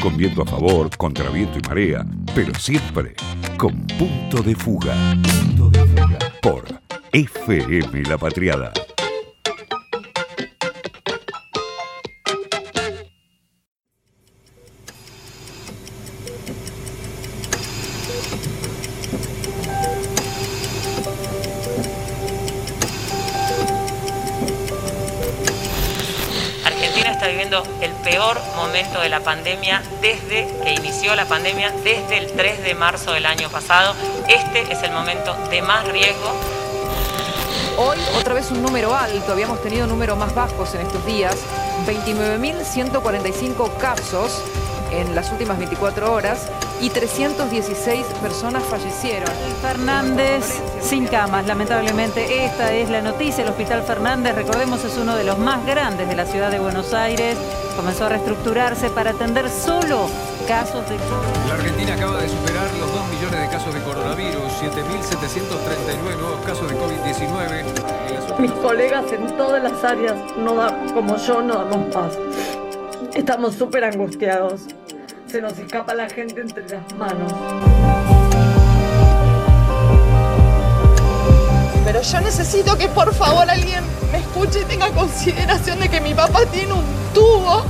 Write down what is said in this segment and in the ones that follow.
con viento a favor, contra viento y marea, pero siempre con punto de fuga. Punto de fuga. Por FM La Patriada. El peor momento de la pandemia desde que inició la pandemia, desde el 3 de marzo del año pasado. Este es el momento de más riesgo. Hoy otra vez un número alto, habíamos tenido números más bajos en estos días, 29.145 casos en las últimas 24 horas y 316 personas fallecieron. Fernández sin camas, lamentablemente esta es la noticia. El Hospital Fernández, recordemos, es uno de los más grandes de la ciudad de Buenos Aires. Comenzó a reestructurarse para atender solo casos de La Argentina acaba de superar los 2 millones de casos de coronavirus, 7.739 nuevos casos de COVID-19. Mis colegas en todas las áreas, no como yo, no damos paz. Estamos súper angustiados. Se nos escapa la gente entre las manos. Pero yo necesito que por favor alguien me escuche y tenga consideración de que mi papá tiene un tubo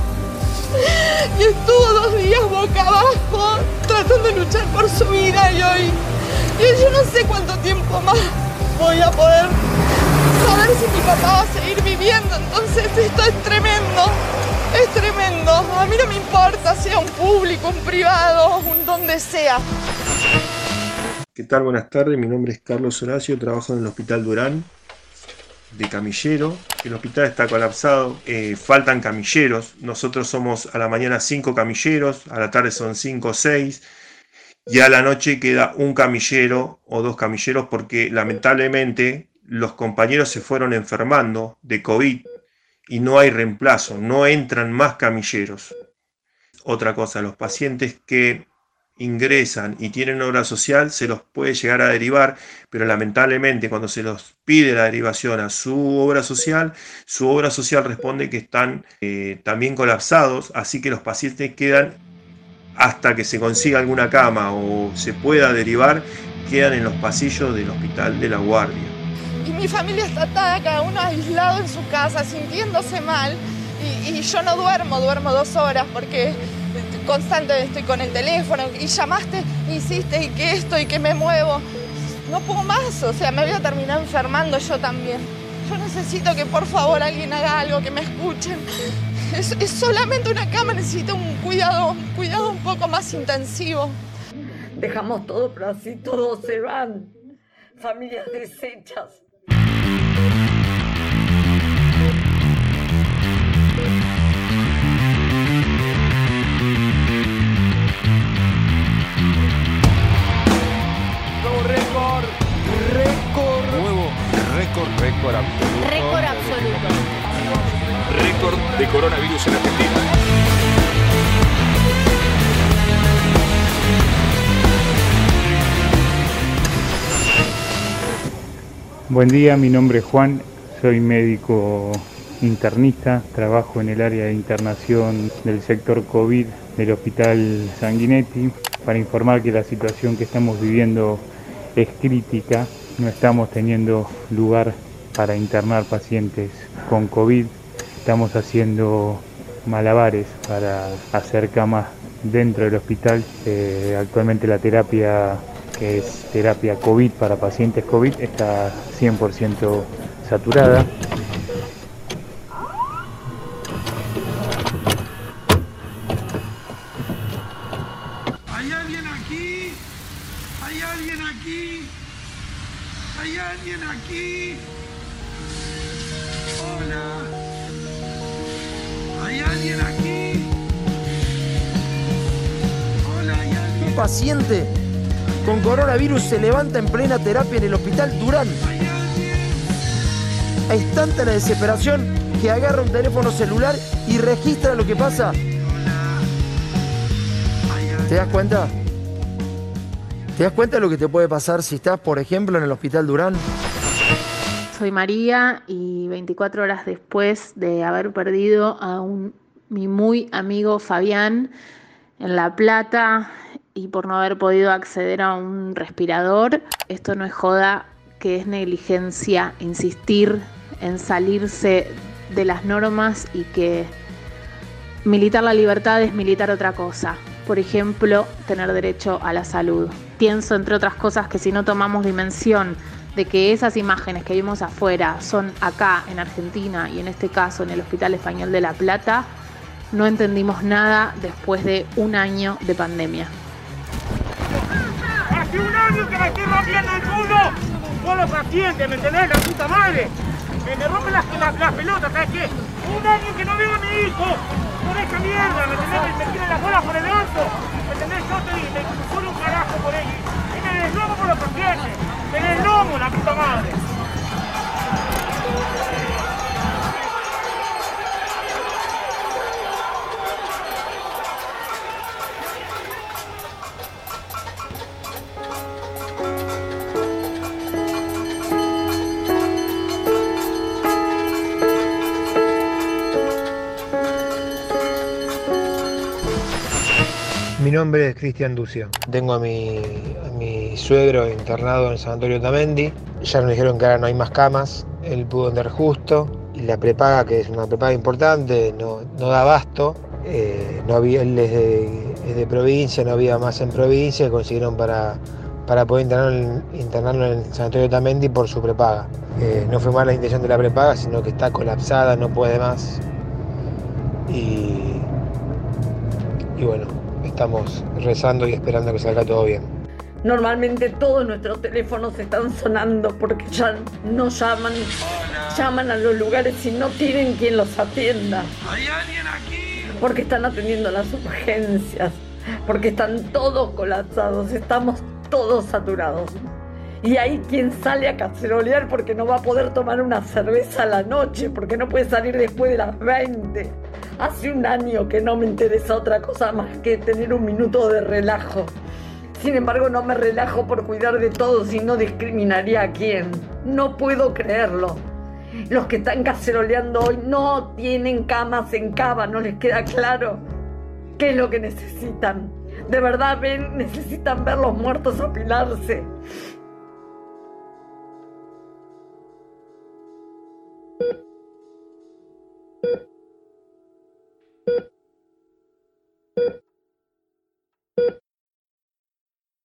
y estuvo dos días boca abajo tratando de luchar por su vida y hoy, y yo no sé cuánto tiempo más voy a poder saber si mi papá va a seguir viviendo. Entonces esto es tremendo. Es tremendo. A mí no me sea un público, un privado, un donde sea. ¿Qué tal? Buenas tardes. Mi nombre es Carlos Horacio. Trabajo en el Hospital Durán de camillero. El hospital está colapsado. Eh, faltan camilleros. Nosotros somos a la mañana cinco camilleros, a la tarde son cinco o seis. Y a la noche queda un camillero o dos camilleros porque lamentablemente los compañeros se fueron enfermando de COVID y no hay reemplazo, no entran más camilleros. Otra cosa, los pacientes que ingresan y tienen obra social se los puede llegar a derivar, pero lamentablemente cuando se los pide la derivación a su obra social, su obra social responde que están eh, también colapsados, así que los pacientes quedan hasta que se consiga alguna cama o se pueda derivar, quedan en los pasillos del hospital de la guardia y mi familia está atada, cada uno aislado en su casa, sintiéndose mal. Y, yo no duermo, duermo dos horas porque constante estoy con el teléfono y llamaste, hiciste y que esto y que me muevo. No puedo más, o sea, me voy a terminar enfermando yo también. Yo necesito que por favor alguien haga algo, que me escuchen. Es, solamente una cama, necesito un cuidado, un cuidado un poco más intensivo. Dejamos todo, pero así todos se van. Familias deshechas. Récord de coronavirus en Argentina. Buen día, mi nombre es Juan, soy médico internista, trabajo en el área de internación del sector COVID del Hospital Sanguinetti para informar que la situación que estamos viviendo es crítica, no estamos teniendo lugar para internar pacientes con COVID, estamos haciendo malabares para hacer camas dentro del hospital. Eh, actualmente la terapia que es terapia COVID para pacientes COVID está 100% saturada. Paciente con coronavirus se levanta en plena terapia en el hospital Durán. Es tanta la desesperación que agarra un teléfono celular y registra lo que pasa. ¿Te das cuenta? ¿Te das cuenta de lo que te puede pasar si estás, por ejemplo, en el hospital Durán? Soy María y 24 horas después de haber perdido a un, mi muy amigo Fabián, en La Plata y por no haber podido acceder a un respirador. Esto no es joda, que es negligencia insistir en salirse de las normas y que militar la libertad es militar otra cosa. Por ejemplo, tener derecho a la salud. Pienso, entre otras cosas, que si no tomamos dimensión de que esas imágenes que vimos afuera son acá en Argentina y en este caso en el Hospital Español de La Plata, no entendimos nada después de un año de pandemia. Hace un año que me estoy rompiendo el culo con los pacientes, ¿me entendés? La puta madre. Me, me las, las pelotas, ¿sabes qué? Un año que no veo a mi hijo por esta mierda, ¿me entendés? Me, me tiran las bolas por el orto, ¿me entendés? Yo estoy, me suelo un carajo por ellos. Y me deslomo por los pacientes, me deslomo la puta madre. Mi nombre es Cristian Ducio. Tengo a mi, suegro internado en el Sanatorio Tamendi. Ya nos dijeron que ahora no hay más camas. Él pudo andar justo. Y la prepaga, que es una prepaga importante, no, no da abasto. Eh, no había, él es de, provincia, no había más en provincia. Consiguieron para, para poder internarlo, internarlo en el Sanatorio Tamendi por su prepaga. Eh, no fue más la intención de la prepaga, sino que está colapsada, no puede más. Y, y bueno, estamos rezando y esperando que salga todo bien. Normalmente todos nuestros teléfonos están sonando porque ya no llaman, llaman a los lugares y no tienen quien los atienda. ¿Hay alguien aquí? Porque están atendiendo las urgencias, porque están todos colapsados, estamos todos saturados. Y hay quien sale a cacerolear porque no va a poder tomar una cerveza a la noche, porque no puede salir después de las 20. Hace un año que no me interesa otra cosa más que tener un minuto de relajo. Sin embargo, no me relajo por cuidar de todos y no discriminaría a quién. No puedo creerlo. Los que están caceroleando hoy no tienen camas en cava, ¿no les queda claro? ¿Qué es lo que necesitan? De verdad, ven, necesitan ver los muertos apilarse.